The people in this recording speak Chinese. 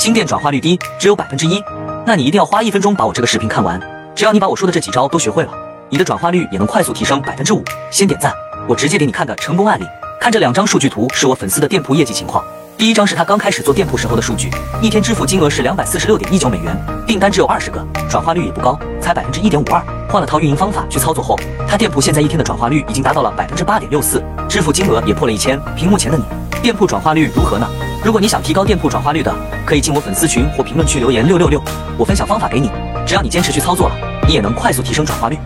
新店转化率低，只有百分之一。那你一定要花一分钟把我这个视频看完。只要你把我说的这几招都学会了，你的转化率也能快速提升百分之五。先点赞，我直接给你看个成功案例。看这两张数据图，是我粉丝的店铺业绩情况。第一张是他刚开始做店铺时候的数据，一天支付金额是两百四十六点一九美元，订单只有二十个，转化率也不高，才百分之一点五二。换了套运营方法去操作后，他店铺现在一天的转化率已经达到了百分之八点六四，支付金额也破了一千。屏幕前的你，店铺转化率如何呢？如果你想提高店铺转化率的，可以进我粉丝群或评论区留言六六六，我分享方法给你。只要你坚持去操作了，你也能快速提升转化率。